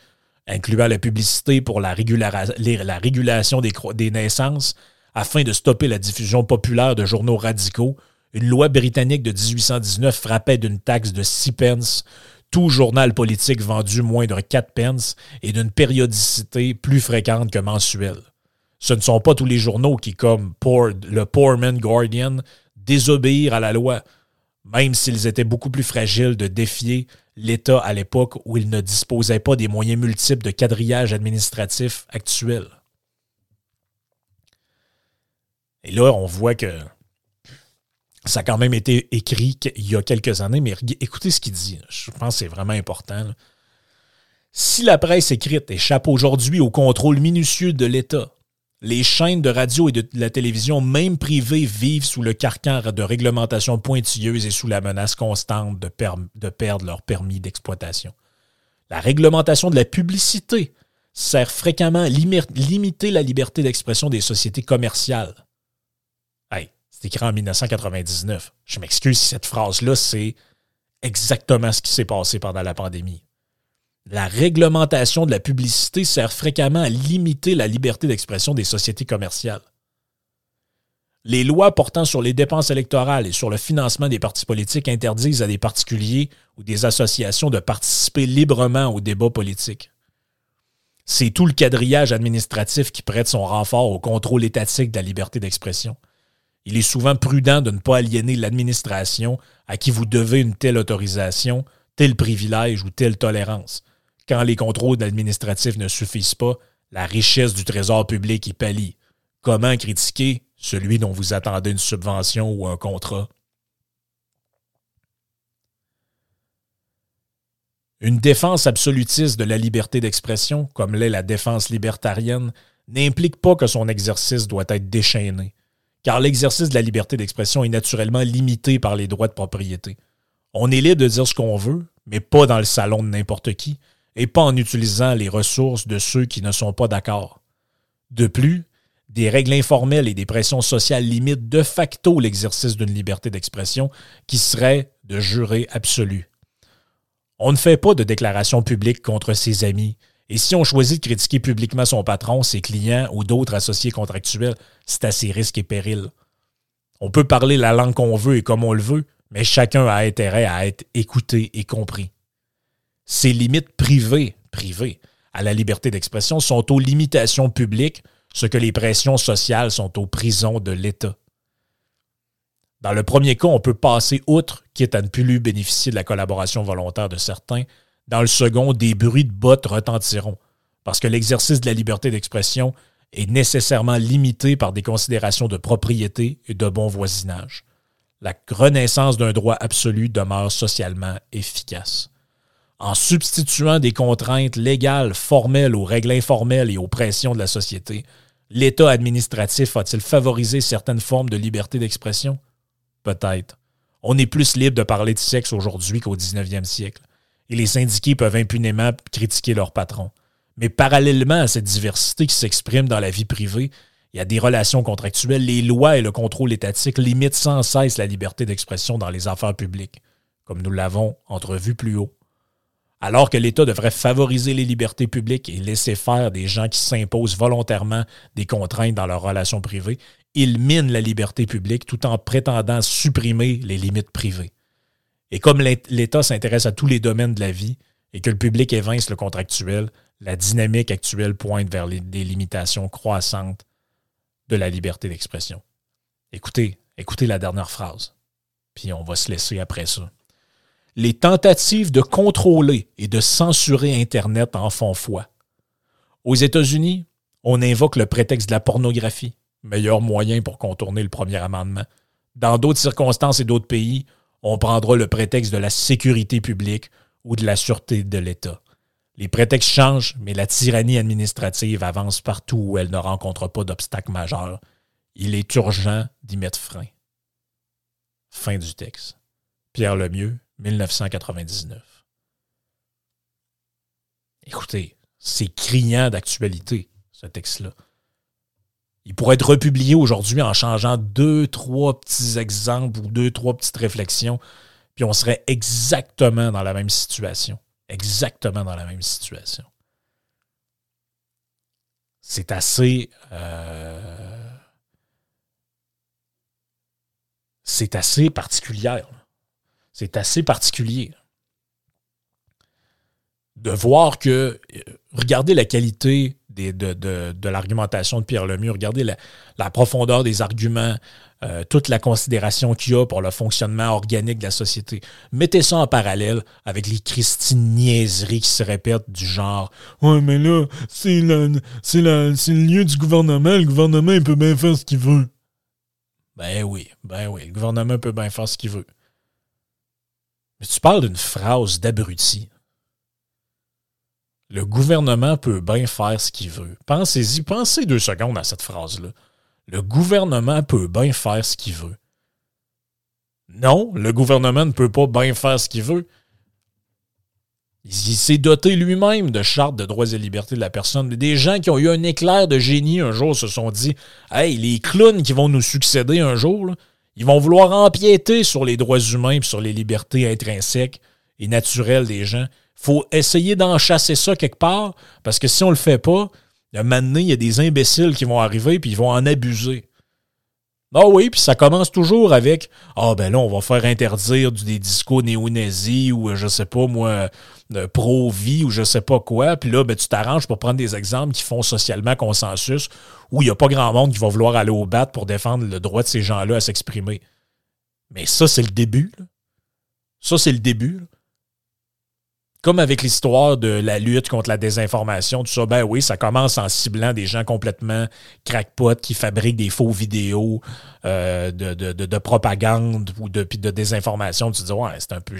incluant la publicité pour la, régulation des, des naissances, afin de stopper la diffusion populaire de journaux radicaux. Une loi britannique de 1819 frappait d'une taxe de 6 pence tout journal politique vendu moins de 4 pence et d'une périodicité plus fréquente que mensuelle. Ce ne sont pas tous les journaux qui, comme le Poorman Guardian, désobéirent à la loi, même s'ils étaient beaucoup plus fragiles de défier l'État à l'époque où il ne disposait pas des moyens multiples de quadrillage administratif actuels. Et là, on voit que ça a quand même été écrit il y a quelques années, mais écoutez ce qu'il dit. Je pense que c'est vraiment important. Si la presse écrite échappe aujourd'hui au contrôle minutieux de l'État, les chaînes de radio et de la télévision, même privées, vivent sous le carcan de réglementations pointilleuses et sous la menace constante de, de perdre leur permis d'exploitation. La réglementation de la publicité sert fréquemment à limiter la liberté d'expression des sociétés commerciales. C'est écrit en 1999. Je m'excuse si cette phrase-là, c'est exactement ce qui s'est passé pendant la pandémie la réglementation de la publicité sert fréquemment à limiter la liberté d'expression des sociétés commerciales. Les lois portant sur les dépenses électorales et sur le financement des partis politiques interdisent à des particuliers ou des associations de participer librement au débat politique. C'est tout le quadrillage administratif qui prête son renfort au contrôle étatique de la liberté d'expression. Il est souvent prudent de ne pas aliéner l'administration à qui vous devez une telle autorisation, tel privilège ou telle tolérance, quand les contrôles administratifs ne suffisent pas, la richesse du trésor public y pallie. Comment critiquer celui dont vous attendez une subvention ou un contrat? Une défense absolutiste de la liberté d'expression, comme l'est la défense libertarienne, n'implique pas que son exercice doit être déchaîné, car l'exercice de la liberté d'expression est naturellement limité par les droits de propriété. On est libre de dire ce qu'on veut, mais pas dans le salon de n'importe qui, et pas en utilisant les ressources de ceux qui ne sont pas d'accord. De plus, des règles informelles et des pressions sociales limitent de facto l'exercice d'une liberté d'expression qui serait de jurer absolu. On ne fait pas de déclaration publique contre ses amis Et si on choisit de critiquer publiquement son patron, ses clients ou d'autres associés contractuels, c'est à ses risques et périls. On peut parler la langue qu'on veut et comme on le veut, mais chacun a intérêt à être écouté et compris. Ces limites privées, privées, à la liberté d'expression sont aux limitations publiques, ce que les pressions sociales sont aux prisons de l'État. Dans le premier cas, on peut passer outre, quitte à ne plus bénéficier de la collaboration volontaire de certains. Dans le second, des bruits de bottes retentiront, parce que l'exercice de la liberté d'expression est nécessairement limité par des considérations de propriété et de bon voisinage. La renaissance d'un droit absolu demeure socialement efficace. En substituant des contraintes légales, formelles aux règles informelles et aux pressions de la société, l'État administratif a-t-il favorisé certaines formes de liberté d'expression? Peut-être. On est plus libre de parler de sexe aujourd'hui qu'au 19e siècle. Et les syndiqués peuvent impunément critiquer leur patron. Mais parallèlement à cette diversité qui s'exprime dans la vie privée, il y a des relations contractuelles. Les lois et le contrôle étatique limitent sans cesse la liberté d'expression dans les affaires publiques, comme nous l'avons entrevu plus haut. Alors que l'État devrait favoriser les libertés publiques et laisser faire des gens qui s'imposent volontairement des contraintes dans leurs relations privées, il mine la liberté publique tout en prétendant supprimer les limites privées. Et comme l'État s'intéresse à tous les domaines de la vie et que le public évince le contractuel, la dynamique actuelle pointe vers des limitations croissantes de la liberté d'expression. Écoutez, écoutez la dernière phrase, puis on va se laisser après ça. Les tentatives de contrôler et de censurer Internet en font foi. Aux États-Unis, on invoque le prétexte de la pornographie, meilleur moyen pour contourner le premier amendement. Dans d'autres circonstances et d'autres pays, on prendra le prétexte de la sécurité publique ou de la sûreté de l'État. Les prétextes changent, mais la tyrannie administrative avance partout où elle ne rencontre pas d'obstacle majeur. Il est urgent d'y mettre frein. Fin du texte. Pierre Lemieux, 1999. Écoutez, c'est criant d'actualité, ce texte-là. Il pourrait être republié aujourd'hui en changeant deux, trois petits exemples ou deux, trois petites réflexions, puis on serait exactement dans la même situation. Exactement dans la même situation. C'est assez. Euh, c'est assez particulier. C'est assez particulier de voir que, euh, regardez la qualité de, l'argumentation de Pierre Lemieux, regardez la, profondeur des arguments, euh, toute la considération qu'il y a pour le fonctionnement organique de la société. Mettez ça en parallèle avec les Christine niaiseries qui se répètent du genre Ouais, mais là, c'est le, le lieu du gouvernement, le gouvernement il peut bien faire ce qu'il veut. Ben oui, ben oui, le gouvernement peut bien faire ce qu'il veut. Mais tu parles d'une phrase d'abruti. Le gouvernement peut bien faire ce qu'il veut. Pensez-y, pensez deux secondes à cette phrase-là. Le gouvernement peut bien faire ce qu'il veut. Non, le gouvernement ne peut pas bien faire ce qu'il veut. Il s'est doté lui-même de chartes de droits et libertés de la personne. Des gens qui ont eu un éclair de génie un jour se sont dit Hey, les clowns qui vont nous succéder un jour, ils vont vouloir empiéter sur les droits humains et sur les libertés intrinsèques et naturelles des gens faut essayer d'en chasser ça quelque part, parce que si on le fait pas, un moment il y a des imbéciles qui vont arriver puis ils vont en abuser. Ah oui, puis ça commence toujours avec Ah ben là, on va faire interdire des discours néo-nazis ou je sais pas moi, pro-vie ou je sais pas quoi. Puis là, ben, tu t'arranges pour prendre des exemples qui font socialement consensus où il n'y a pas grand monde qui va vouloir aller au bat pour défendre le droit de ces gens-là à s'exprimer. Mais ça, c'est le début. Ça, c'est le début comme avec l'histoire de la lutte contre la désinformation, tout ça, ben oui, ça commence en ciblant des gens complètement crackpots qui fabriquent des faux vidéos euh, de, propagande ou de, de désinformation. Tu te dis, ouais, c'est un peu.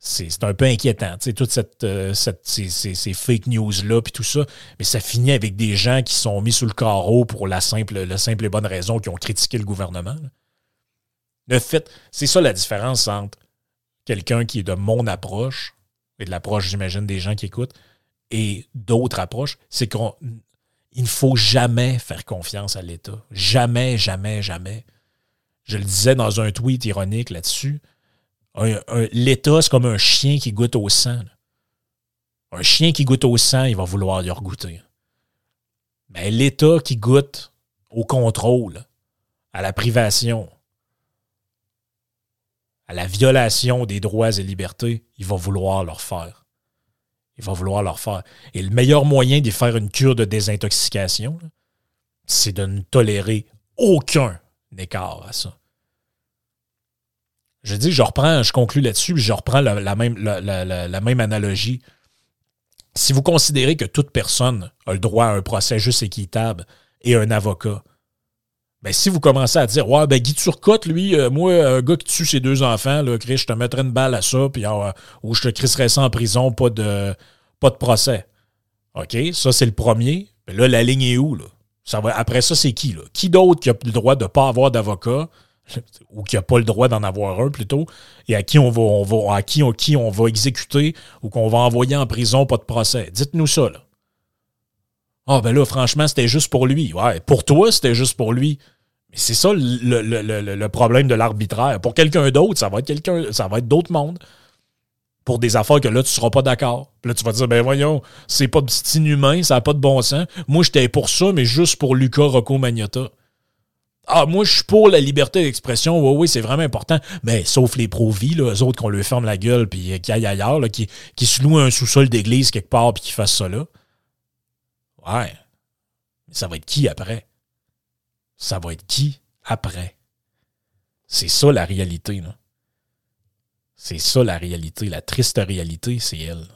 c'est un peu inquiétant, tu sais, toutes cette, euh, ces, fake news-là, puis tout ça. Mais ça finit avec des gens qui sont mis sous le carreau pour la simple, la simple et bonne raison qu'ils ont critiqué le gouvernement. Le fait, c'est ça la différence entre quelqu'un qui est de mon approche et de l'approche, j'imagine, des gens qui écoutent, et d'autres approches, c'est qu'il ne faut jamais faire confiance à l'État. Jamais, jamais, jamais. Je le disais dans un tweet ironique là-dessus. L'État, c'est comme un chien qui goûte au sang. Un chien qui goûte au sang, il va vouloir y regoûter. Mais l'État qui goûte au contrôle, à la privation, à la violation des droits et libertés, il va vouloir leur faire. Il va vouloir leur faire. Et le meilleur moyen de faire une cure de désintoxication, c'est de ne tolérer aucun écart à ça. Je dis, je reprends, je conclus là-dessus, je reprends la, même, la, même analogie. Si vous considérez que toute personne a le droit à un procès juste équitable et un avocat, ben, si vous commencez à dire Ouais, ben Guy Turcotte, lui, euh, moi, un gars qui tue ses deux enfants, là, Chris, je te mettrais une balle à ça, puis euh, ou je te crisserais ça en prison, pas de, pas de procès. OK? Ça, c'est le premier. Mais là, la ligne est où, là? Ça va, après ça, c'est qui, là? Qui d'autre qui a le droit de ne pas avoir d'avocat? ou qui n'a pas le droit d'en avoir un plutôt, et à qui on va, on va, à qui, qui on va exécuter ou qu'on va envoyer en prison, pas de procès? Dites-nous ça, là. Ah, ben là, franchement, c'était juste pour lui. Ouais, pour toi, c'était juste pour lui. Mais c'est ça le, le, problème de l'arbitraire. Pour quelqu'un d'autre, ça va être quelqu'un, ça va être d'autres mondes. Pour des affaires que là, tu ne seras pas d'accord. Puis là, tu vas dire, ben voyons, c'est pas inhumain, ça n'a pas de bon sens. Moi, j'étais pour ça, mais juste pour Lucas Rocco Magnata. Ah, moi, je suis pour la liberté d'expression. Oui, oui, c'est vraiment important. Mais sauf les pro-vie, eux autres qu'on lui ferme la gueule puis qui aillent ailleurs, qui, qui se louent un sous-sol d'église quelque part puis qui fassent ça là. Ouais. Mais ça va être qui après? Ça va être qui après? C'est ça la réalité, là. C'est ça la réalité. La triste réalité, c'est elle.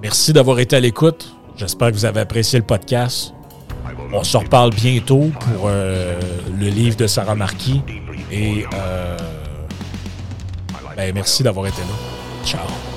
Merci d'avoir été à l'écoute. J'espère que vous avez apprécié le podcast. On se reparle bientôt pour euh, le livre de Sarah Marquis. Et euh, ben, merci d'avoir été là. Ciao.